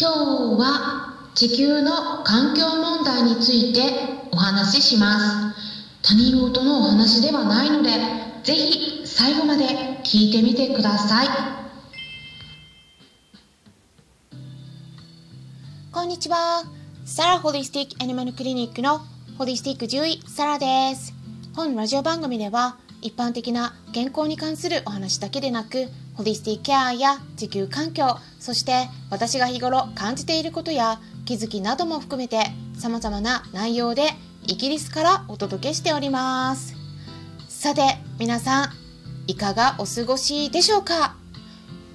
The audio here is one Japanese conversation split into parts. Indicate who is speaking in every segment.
Speaker 1: 今日は地球の環境問題についてお話しします。他人事のお話ではないのでぜひ最後まで聞いてみてください。
Speaker 2: こんにちは。サラホリスティックアニマルクリニックのホリスティック獣医サラです。本ラジオ番組では一般的な健康に関するお話だけでなくホリスティケアや地球環境そして私が日頃感じていることや気づきなども含めて様々な内容でイギリスからお届けしております。さて皆さんいかがお過ごしでしょうか？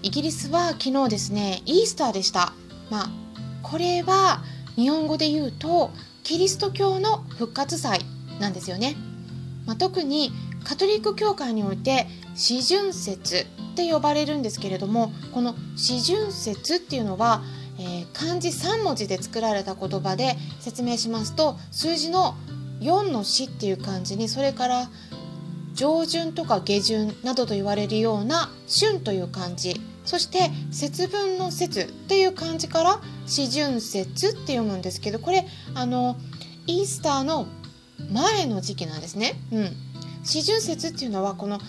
Speaker 2: イギリスは昨日ですねイースターでした。まあこれは日本語で言うとキリスト教の復活祭なんですよね、まあ、特にカトリック教会において四旬節って呼ばれるんですけれどもこの四旬節っていうのは、えー、漢字3文字で作られた言葉で説明しますと数字の4の死っていう漢字にそれから上旬とか下旬などと言われるような春という漢字そして節分の節っていう漢字から四旬節って読むんですけどこれあのイースターの前の時期なんですね。うん、四旬節っていうのはこの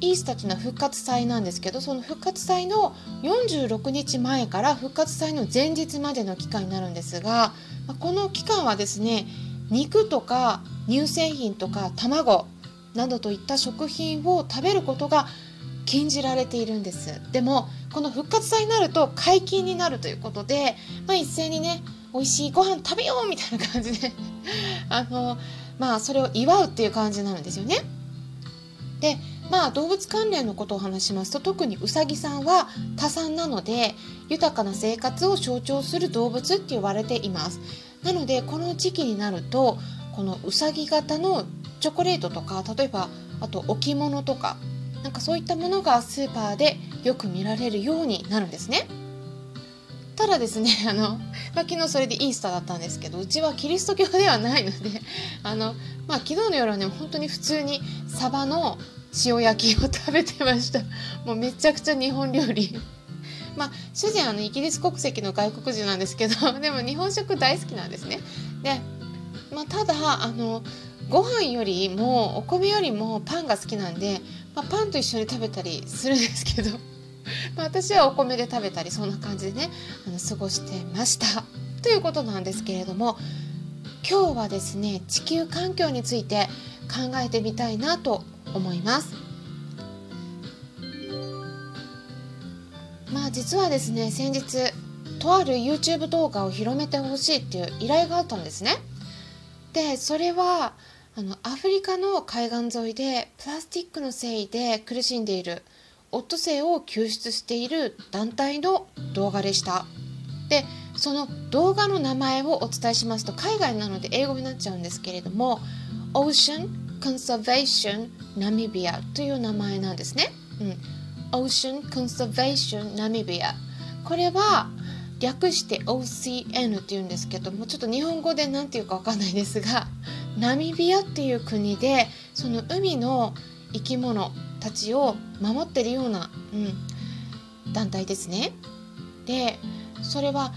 Speaker 2: イースターというの復活祭なんですけどその復活祭の46日前から復活祭の前日までの期間になるんですがこの期間はですね肉とか乳製品とか卵などといった食品を食べることが禁じられているんですでもこの復活祭になると解禁になるということで、まあ、一斉にね美味しいご飯食べようみたいな感じで あのまあそれを祝うっていう感じになるんですよね。でまあ動物関連のことを話しますと特にウサギさんは多産なので豊かな生活を象徴する動物って言われています。なのでこの時期になるとこのウサギ型のチョコレートとか例えばあと置物とかなんかそういったものがスーパーでよく見られるようになるんですね。ただですね あの、まあ、昨日それでイースターだったんですけどうちはキリスト教ではないので あの、まあ、昨日の夜はね本当に普通にサバの塩焼きを食べてました。もうめちゃくちゃ日本料理。まあ主人はあのイギリス国籍の外国人なんですけどでも日本食大好きなんですね。で、まあ、ただあのご飯よりもお米よりもパンが好きなんで、まあ、パンと一緒に食べたりするんですけど。ま私はお米で食べたりそんな感じでねあの過ごしてました。ということなんですけれども今日はですね地球環境について考えてみたいなと思います。まあ実はですね先日とある YouTube 動画を広めてほしいっていう依頼があったんですね。でそれはあのアフリカの海岸沿いでプラスチックの繊維で苦しんでいるオットセイを救出している団体の動画でした。でその動画の名前をお伝えしますと海外なので英語になっちゃうんですけれども Ocean Conservation Namibia という名前なんですね。うん、Ocean Conservation Namibia これは略して OCN っていうんですけどもちょっと日本語で何て言うか分かんないですがナミビアっていう国でその海の生き物たちを守ってるような、うん、団体ですね。でそれは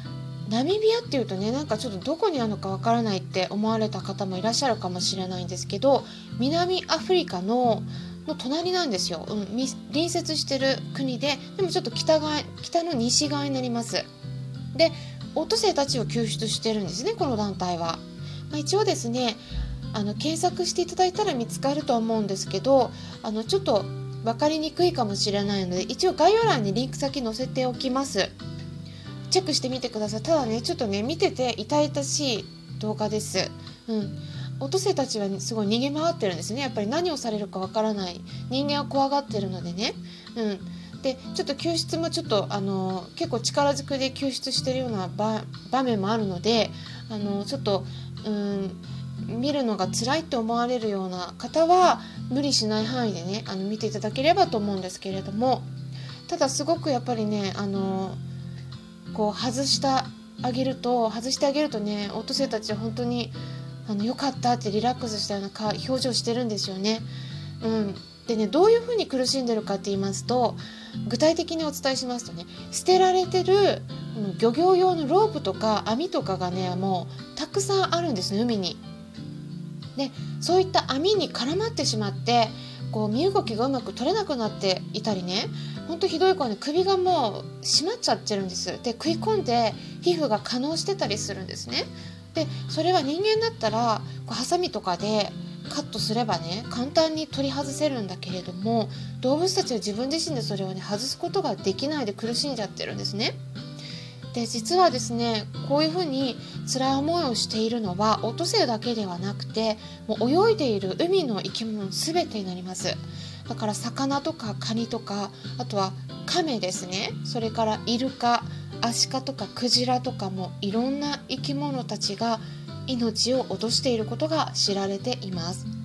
Speaker 2: ナミビアっていうとねなんかちょっとどこにあるのかわからないって思われた方もいらっしゃるかもしれないんですけど南アフリカのの隣なんですよ、うん、隣接してる国ででもちょっと北側北の西側になります。でオットセイたちを救出してるんですねこの団体は、まあ、一応ですねあの検索していただいたら見つかると思うんですけどあのちょっと分かりにくいかもしれないので一応概要欄にリンク先載せておきます。チェックしてみてください。ただねちょっとね見てて痛々しい動画です。うん。オトセたちはすごい逃げ回ってるんですね。やっぱり何をされるかわからない。人間は怖がってるのでね。うん。でちょっと救出もちょっとあの結構力ずくで救出してるような場面もあるのであのちょっとうん。見るのが辛いって思われるような方は無理しない範囲でねあの見ていただければと思うんですけれどもただすごくやっぱりねあのこう外してあげると外してあげるとねオットセイたちは本当にあのよかったってリラックスしたような表情してるんですよね。うん、でねどういうふうに苦しんでるかって言いますと具体的にお伝えしますとね捨てられてる漁業用のロープとか網とかがねもうたくさんあるんですね海に。でそういった網に絡まってしまってこう身動きがうまく取れなくなっていたりねほんとひどい子はね首がもう締まっちゃってるんですで食い込んで皮膚が可能してたりするんですねでそれは人間だったらこうハサミとかでカットすればね簡単に取り外せるんだけれども動物たちは自分自身でそれをね外すことができないで苦しんじゃってるんですね。で実はですねこういうふうに辛い思いをしているのはオットセイだけではなくてもう泳いでいる海の生き物全てになります。だから魚とかカニとかあとはカメですね。それからイルカアシカとかクジラとかもいろんな生き物たちが命を落としていることが知られています。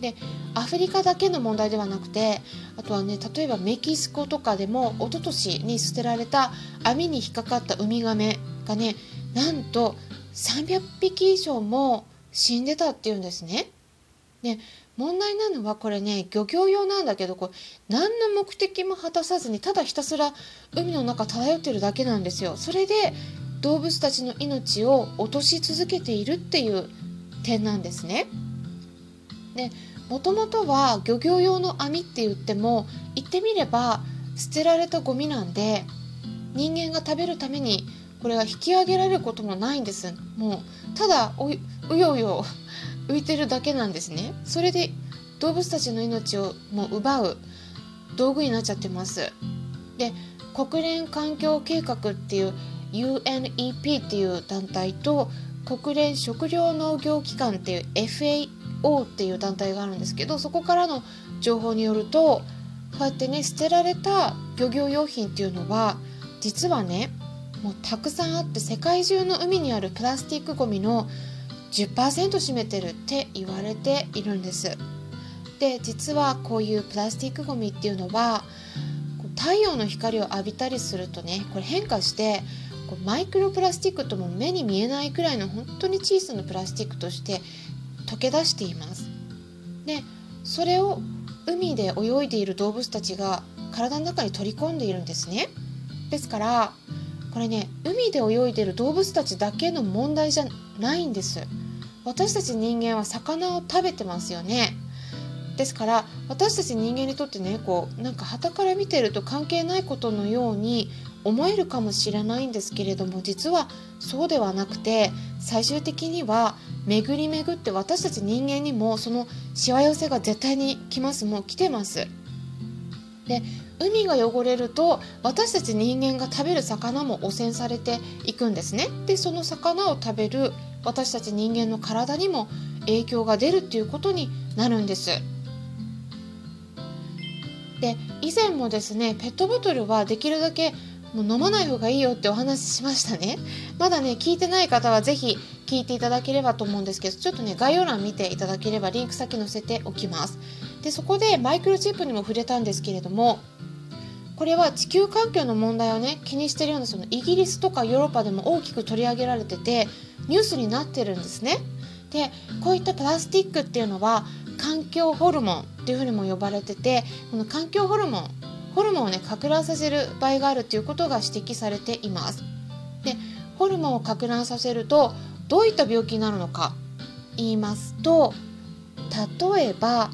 Speaker 2: でアフリカだけの問題ではなくてあとはね例えばメキシコとかでも一昨年に捨てられた網に引っかかったウミガメがねなんと300匹以上も死んでたっていうんですね。で問題なのはこれね漁業用なんだけどこれ何の目的も果たさずにただひたすら海の中漂ってるだけなんですよ。それで動物たちの命を落とし続けているっていう点なんですね。でもともとは漁業用の網って言っても言ってみれば捨てられたゴミなんで人間が食べるためにこれは引き上げられることもないんです。もうただうようよ浮いてるだけなんですね。それで動物たちの命をもう奪う道具になっちゃってます。で国連環境計画っていう UNEP っていう団体と国連食糧農業機関っていう FAO っていう団体があるんですけどそこからの情報によるとこうやってね捨てられた漁業用品っていうのは実はねもうたくさんあって世界中の海にあるプラスチックごみの10%占めてるって言われているんです。で実はこういうプラスチックごみっていうのは太陽の光を浴びたりするとねこれ変化してこうマイクロプラスチックとも目に見えないくらいの本当に小さなプラスチックとして溶け出しています。でそれを海で泳いでいる動物たちが体の中に取り込んでいるんですね。ですからこれね海で泳いでいる動物たちだけの問題じゃないんです。私たち人間は魚を食べてますよね。ですから私たち人間にとってねこうなんか旗から見てると関係ないことのように思えるかもしれないんですけれども実はそうではなくて最終的には巡り巡って私たち人間にもそのしわ寄せが絶対に来ますもう来てます。で海が汚れると私たち人間が食べる魚も汚染されていくんですね。でその魚を食べる私たち人間の体にも影響が出るっていうことになるんです。で以前もですねペットボトルはできるだけもう飲まない方がいいよってお話ししましたね。まだね聞いてない方は是非聞いていただければと思うんですけどちょっとね概要欄見ていただければリンク先載せておきます。でそこでマイクロチップにも触れたんですけれどもこれは地球環境の問題をね気にしてるようなそのイギリスとかヨーロッパでも大きく取り上げられててニュースになってるんですね。でこういったプラスチックっていうのは環境ホルモンっていうふうにも呼ばれててこの環境ホルモンホルモンをね拡乱させる場合があるということが指摘されていますでホルモンを拡乱させるとどういった病気になるのか言いますと例えば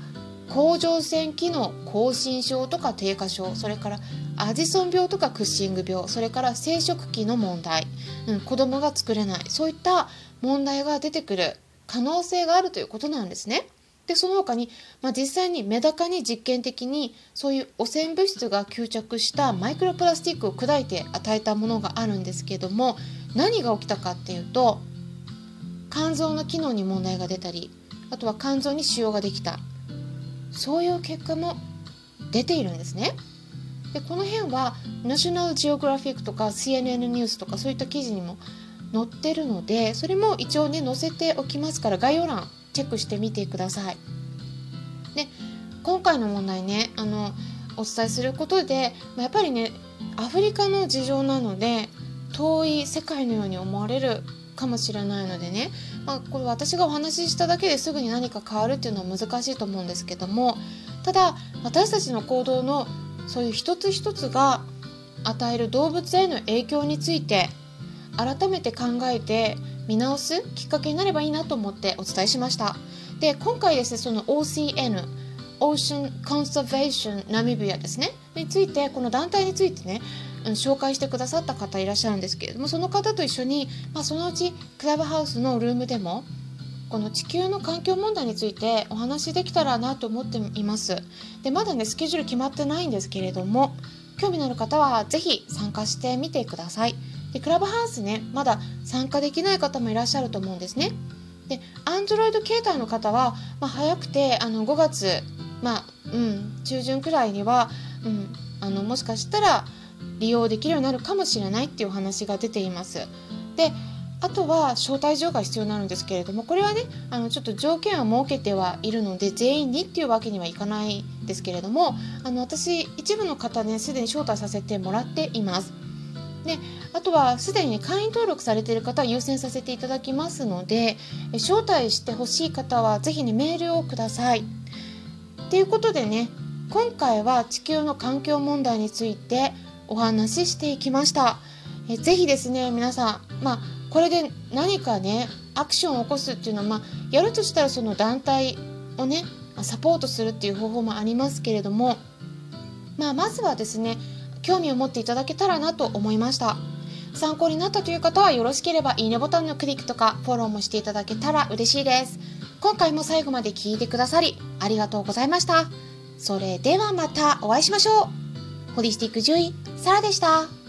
Speaker 2: 甲状腺機能亢進症とか低下症それからアジソン病とかクッシング病それから生殖器の問題、うん、子供が作れないそういった問題が出てくる可能性があるということなんですね。でその他に、まあ、実際にメダカに実験的にそういう汚染物質が吸着したマイクロプラスチックを砕いて与えたものがあるんですけども何が起きたかっていうと肝臓の機能に問題が出たりあとは肝臓に腫瘍ができたそういう結果も出ているんですね。でこの辺はナショナルジオグラフィックとか CNN ニュースとかそういった記事にも載ってるのでそれも一応ね載せておきますから概要欄チェックしてみてください。で今回の問題ねあのお伝えすることで、まやっぱりねアフリカの事情なので遠い世界のように思われるかもしれないのでね、まあ、これ私がお話ししただけですぐに何か変わるっていうのは難しいと思うんですけどもただ私たちの行動のそういう一つ一つが与える動物への影響について改めて考えて見直すきっかけになればいいなと思ってお伝えしました。で今回ですねその OCN Ocean Conservation Namibia ですね。についてこの団体についてね紹介してくださった方いらっしゃるんですけれどもその方と一緒に、まあ、そのうちクラブハウスのルームでもこの地球の環境問題についてお話しできたらなと思っています。でまだねスケジュール決まってないんですけれども興味のある方は是非参加してみてください。でクラブハウスねまだ参加できない方もいらっしゃると思うんですねで Android 携帯の方は、まあ、早くてあの5月まあうん中旬くらいには、うん、あのもしかしたら利用できるようになるかもしれないっていうお話が出ていますであとは招待状が必要になるんですけれどもこれはねあのちょっと条件は設けてはいるので全員にっていうわけにはいかないですけれどもあの私一部の方ねすでに招待させてもらっています。であとはすでに会員登録されている方は優先させていただきますので招待してほしい方は是非ねメールをください。ということでね今回は地球の環境問題についてお話ししていきました。えぜひですね皆さん、まあ、これで何かねアクションを起こすっていうのは、まあ、やるとしたらその団体をねサポートするっていう方法もありますけれども、まあ、まずはですね興味を持っていただけたらなと思いました。参考になったという方はよろしければいいねボタンのクリックとかフォローもしていただけたら嬉しいです。今回も最後まで聞いてくださりありがとうございました。それではまたお会いしましょう。ホリスティック獣医サラでした。